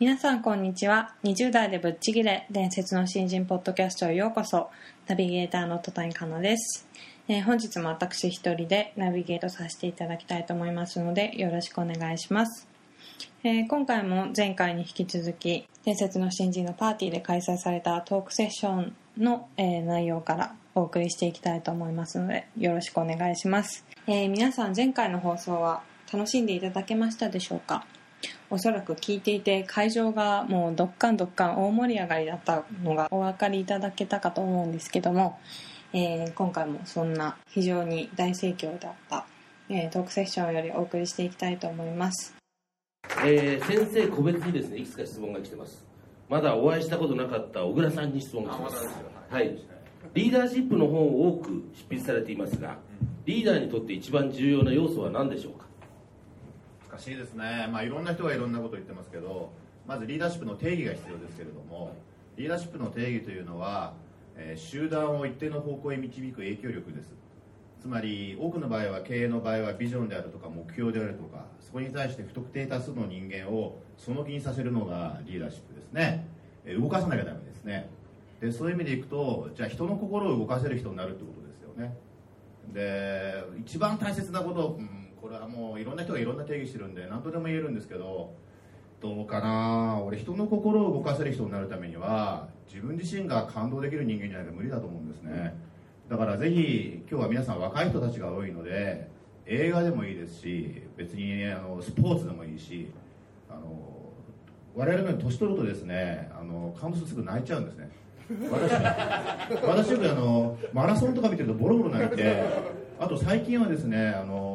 皆さんこんにちは。20代でぶっちぎれ伝説の新人ポッドキャストへようこそ。ナビゲーターの戸谷香奈です、えー本日も私一人でナビゲートさせていただきたいと思いますのでよろしくお願いします、えー今回も前回に引き続き伝説の新人のパーティーで開催されたトークセッションの、えー内容からお送りしていきたいと思いますのでよろしくお願いします、え皆さん前回の放送は楽しんでいただけましたでしょうか？おそらく聞いていて会場がもうどっかんどっかん大盛り上がりだったのがお分かりいただけたかと思うんですけども、えー今回もそんな非常に大盛況だった、えートークセッションよりお送りしていきたいと思います。えー先生個別にですねいくつか質問が来てます。まだお会いしたことなかった小倉さんに質問が来てます。はい。リーダーシップの本を多く執筆されていますがリーダーにとって一番重要な要素は何でしょうか？難しいですね、まあ、いろんな人がいろんなことを言ってますけどまずリーダーシップの定義が必要ですけれどもリーダーシップの定義というのは、えー集団を一定の方向へ導く影響力です。つまり多くの場合は経営の場合はビジョンであるとか目標であるとかそこに対して不特定多数の人間をその気にさせるのがリーダーシップですね。えー動かさなきゃダメですね。でそういう意味でいくとじゃあ人の心を動かせる人になるってことですよね。で一番大切なこと、うん、これはもういろんな人がいろんな定義してるんで何とでも言えるんですけどどうかな。俺人の心を動かせる人になるためには自分自身が感動できる人間じゃないと無理だと思うんですね。だからぜひ今日は皆さん若い人たちが多いので映画でもいいですし別にあのスポーツでもいいしあの我々のように年取るとですねあの感動するとすぐ泣いちゃうんですね。私私よくあのマラソンとか見てるとボロボロ泣いてあと最近はですねあの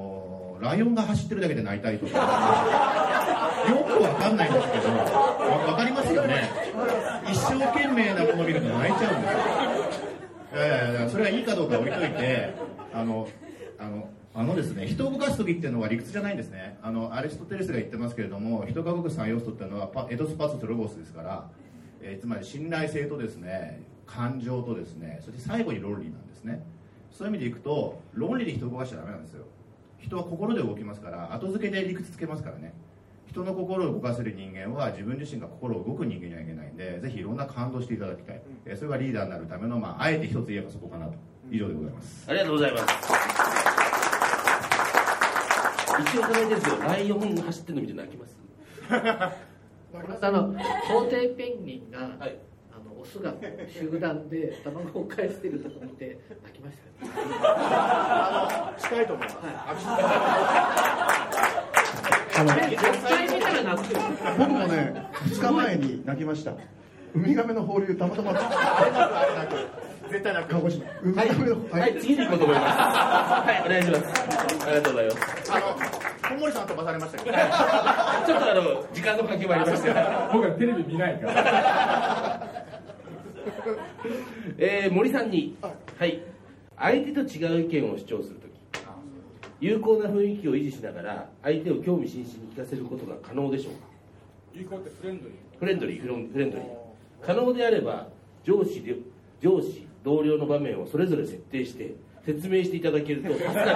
ライオンが走ってるだけで泣いたりとか。よくわかんないんですけどわわかりますよね。一生懸命なものを見ると泣いちゃうんですよ。ええそれがいいかどうか置いといてあのあのあのですね人を動かす時っていうのは理屈じゃないんですね。あのアリストテレスが言ってますけれども人が動く3要素っていうのはパエドスパスとロゴスですから、えーつまり信頼性とですね感情とですねそして最後に論理なんですね。そういう意味でいくと論理で人を動かしちゃダメなんですよ人は心で動きますから後付けで理屈つけますからね。人の心を動かせる人間は自分自身が心を動く人間にはいけないんでぜひいろんな感動していただきたい、えーそれがリーダーになるための、まあ、あえて一つ言えばそこかなと。以上でございます。ありがとうございます。一応これですよ。ライオンが走ってるの見て泣きます？あの皇帝ペンギンが、はい。あのオスが集団で卵を返してるとこ見て泣きましたよ ね近いと思います、あの絶対見たら泣くよ僕もね2日前に泣きました。ウミガメの放流たまたま。絶対泣鹿児島。ウミガメのはい、次に行こうと思います。はいお願いします。ありがとうございます。あの小森さん飛ばされましたけど。ちょっとあの時間の関係もありまして。僕はテレビ見ないから。えー森さんに、はい、相手と違う意見を主張する有効な雰囲気を維持しながら相手を興味津々に聞かせることが可能でしょうか？有効ってフレンドリー。フレンドリーフロンフレンドリー。可能であれば上司で上司同僚の場面をそれぞれ設定して説明していただけると助かります、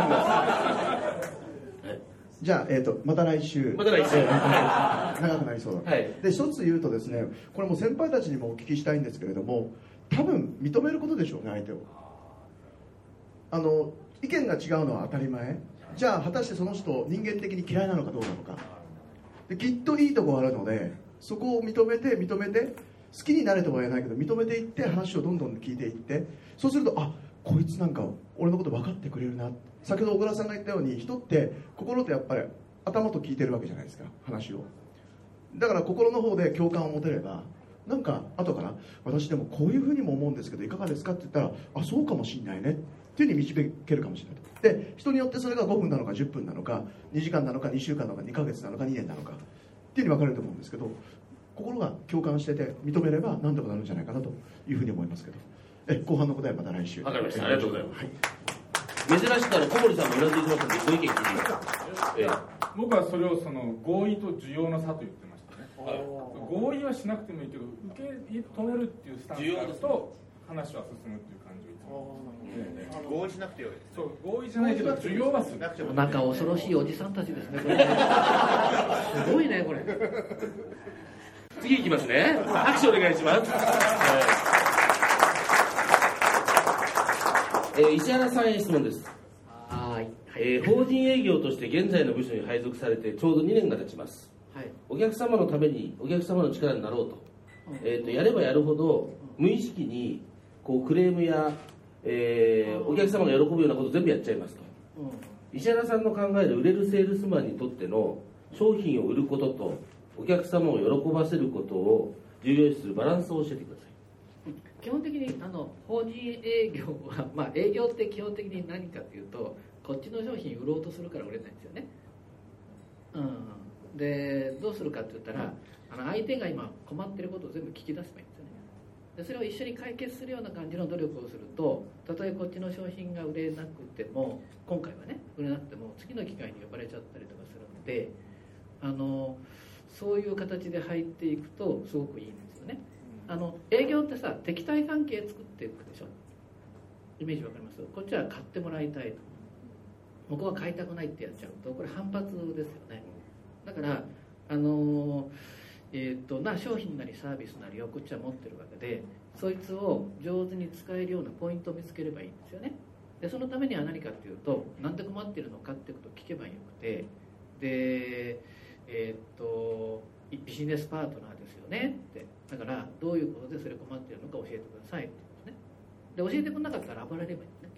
はい、じゃあ、えー、とまた来週。また来週。え ー長くなりそうだ、はい。で一つ言うとですねこれも先輩たちにもお聞きしたいんですけれども多分認めることでしょうね相手を。あの意見が違うのは当たり前。じゃあ果たしてその人人間的に嫌いなのかどうなのか。できっといいとこあるのでそこを認めて認めて好きになれとは言えないけど認めていって話をどんどん聞いていってそうするとあこいつなんか俺のこと分かってくれるな。先ほど小倉さんが言ったように人って心ってやっぱり頭と聞いてるわけじゃないですか話を。だから心の方で共感を持てればなんか後から私でもこういうふうにも思うんですけどいかがですかって言ったらあそうかもしれないね。っていうふうに導けるかもしれない。で人によってそれが5分なのか10分なのか2時間なのか2週間なのか2ヶ月なのか2年なのかっていうふうに分かれると思うんですけど心が共感してて認めれば何とかなるんじゃないかなというふうに思いますけど。え後半の答えまた来週。わかりました。ありがとうございます。はい、珍しくあの小森さんもうなずいてますのでご意見聞いてみます。え僕はそれをその合意と需要の差と言ってま合意はしなくてもいいけど受け止めるっていうスタンスがあると話は進むっていう感じをいつも。合意しなくてよいですそう合意じゃないけど需要はする。なくても。なんか恐ろしいおじさんたちですね すごいねこれ。次いきますね。拍手お願いします、えー石原さんへ質問です。はい。えー法人営業として現在の部署に配属されてちょうど2年が経ちます。はいお客様のためにお客様の力になろうと,、えー、とやればやるほど無意識にこうクレームや、えーお客様が喜ぶようなこと全部やっちゃいますと。石原さんの考える売れるセールスマンにとっての商品を売ることとお客様を喜ばせることを重要視するバランスを教えてください。基本的にあの法人営業は、まあ、営業って基本的に何かというとこっちの商品売ろうとするから売れないんですよね、うん、でどうするかって言ったらあの相手が今困ってることを全部聞き出せばいいんですよね。でそれを一緒に解決するような感じの努力をするとたとえこっちの商品が売れなくても今回はね売れなくても次の機会に呼ばれちゃったりとかするのであのそういう形で入っていくとすごくいいんですよね。あの営業ってさ敵対関係作っていくでしょ。イメージわかります？こっちは買ってもらいたいと。向こうは買いたくないってやっちゃうとこれ反発ですよねだからあのえー、とな商品なりサービスなりをこっちは持ってるわけでそいつを上手に使えるようなポイントを見つければいいんですよね。でそのためには何かっていうとなんで困ってるのかってことを聞けばよくてでえっ、とビジネスパートナーですよね。って。だからどういうことでそれ困ってるのか教えてくださいってですね。で教えてくれなかったら暴れればいいね。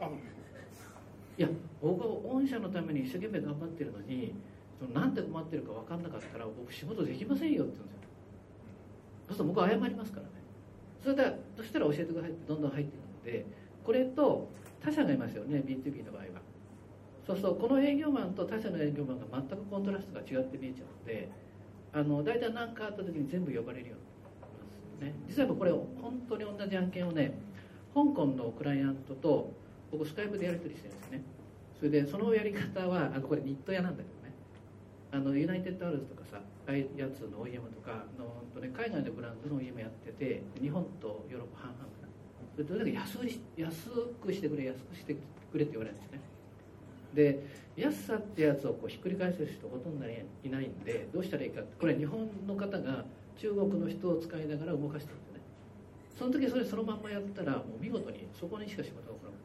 いや僕は御社のために一生懸命頑張ってるのにそのなんで困ってるか分かんなかったら僕仕事できませんよって言うんですよそうすると僕は謝りますからね。それでそしたら教えてくださいってどんどん入っていくのでこれと他社がいますよね B2B の場合は。そうするとこの営業マンと他社の営業マンが全くコントラストが違って見えちゃうのであの大体何かあった時に全部呼ばれるようになりますね。実はこれ本当に同じ案件をね香港のクライアントと僕スカイプでやり取りしてるんですね。それでそのやり方はあこれニット屋なんだけどね。あのユナイテッドアローズとかさやつの OEM とかの、本当ね、海外のブランドの OEM やってて日本とヨーロッパ半々かな。それとにかく安くしてくれ安くしてくれって言われるんですね。で安さってやつをこうひっくり返せる人ほとんどいないんでどうしたらいいかこれ日本の方が中国の人を使いながら動かしてるんですね。その時それそのまんまやったらもう見事にそこにしか仕事が起こらない。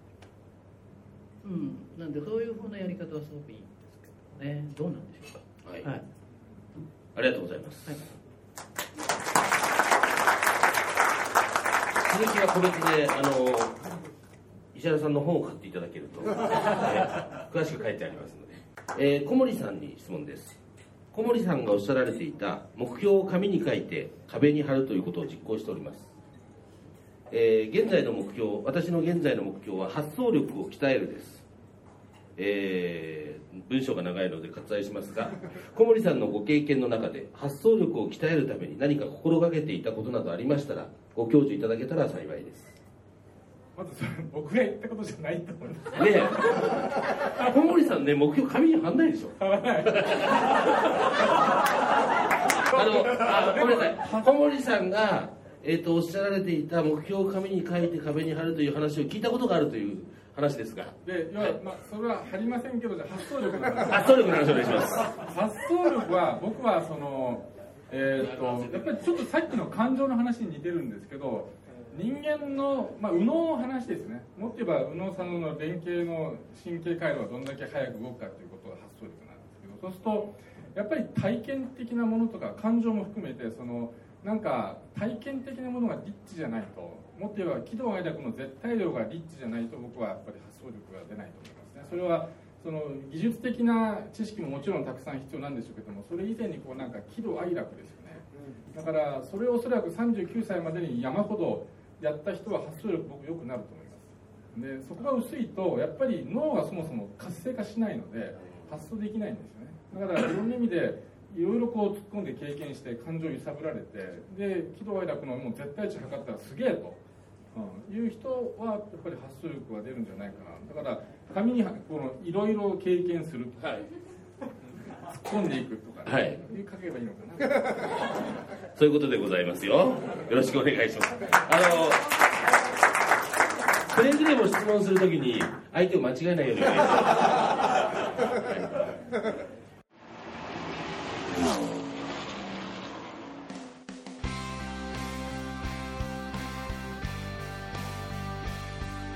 うん。なんでそういうふうなやり方はすごくいいんですけどね。どうなんでしょうか。はい、はい。ありがとうございます、はい。続きは個別であの石原さんの本を買っていただけると、え ー詳しく書いてありますので、えー小森さんに質問です。小森さんがおっしゃられていた目標を紙に書いて壁に貼るということを実行しております、えー現在の目標私の現在の目標は発想力を鍛えるですえー文章が長いので割愛しますが 小森さんのご経験の中で発想力を鍛えるために何か心がけていたことなどありましたらご教授いただけたら幸いです。まずそれ僕が言ったことじゃないと思います。ねえ。小森さんね目標紙に貼んないでしょ。あのあごめんなさい。小森さんが、えー、とおっしゃられていた目標を紙に書いて壁に貼るという話を聞いたことがあるという話ですが。で要は、まあ、それは貼りませんけどじゃあ発想力の話発想力の話お願いします。発想力は僕はそのえーっとやっぱりちょっとさっきの感情の話に似てるんですけど人間の、まあ、右脳の話ですね。もっと言えば右脳さんの連携の神経回路がどんだけ早く動くかということが発想力なんですけどそうするとやっぱり体験的なものとか感情も含めてそのなんか体験的なものがリッチじゃないともっと言えば喜怒哀楽の絶対量がリッチじゃないと僕はやっぱり発想力が出ないと思いますね。それはその技術的な知識ももちろんたくさん必要なんでしょうけどもそれ以前にこうなんか喜怒哀楽ですよね。だからそれをおそらく39歳までに山ほどやった人は発想力僕良くなると思います。でそこが薄いとやっぱり脳がそもそも活性化しないので発想できないんですよね。だからいろんな意味でいろいろこう突っ込んで経験して感情揺さぶられてで喜怒哀楽のもう絶対値測ったらすげえと、うん、いう人はやっぱり発想力が出るんじゃないかな。だから紙にこのいろいろ経験するはい。突っ込んでいくとか、はい。書けばいいのかな。そういうことでございますよ。よろしくお願いします。あのくれぐれも質問するときに相手を間違えないようにお願いします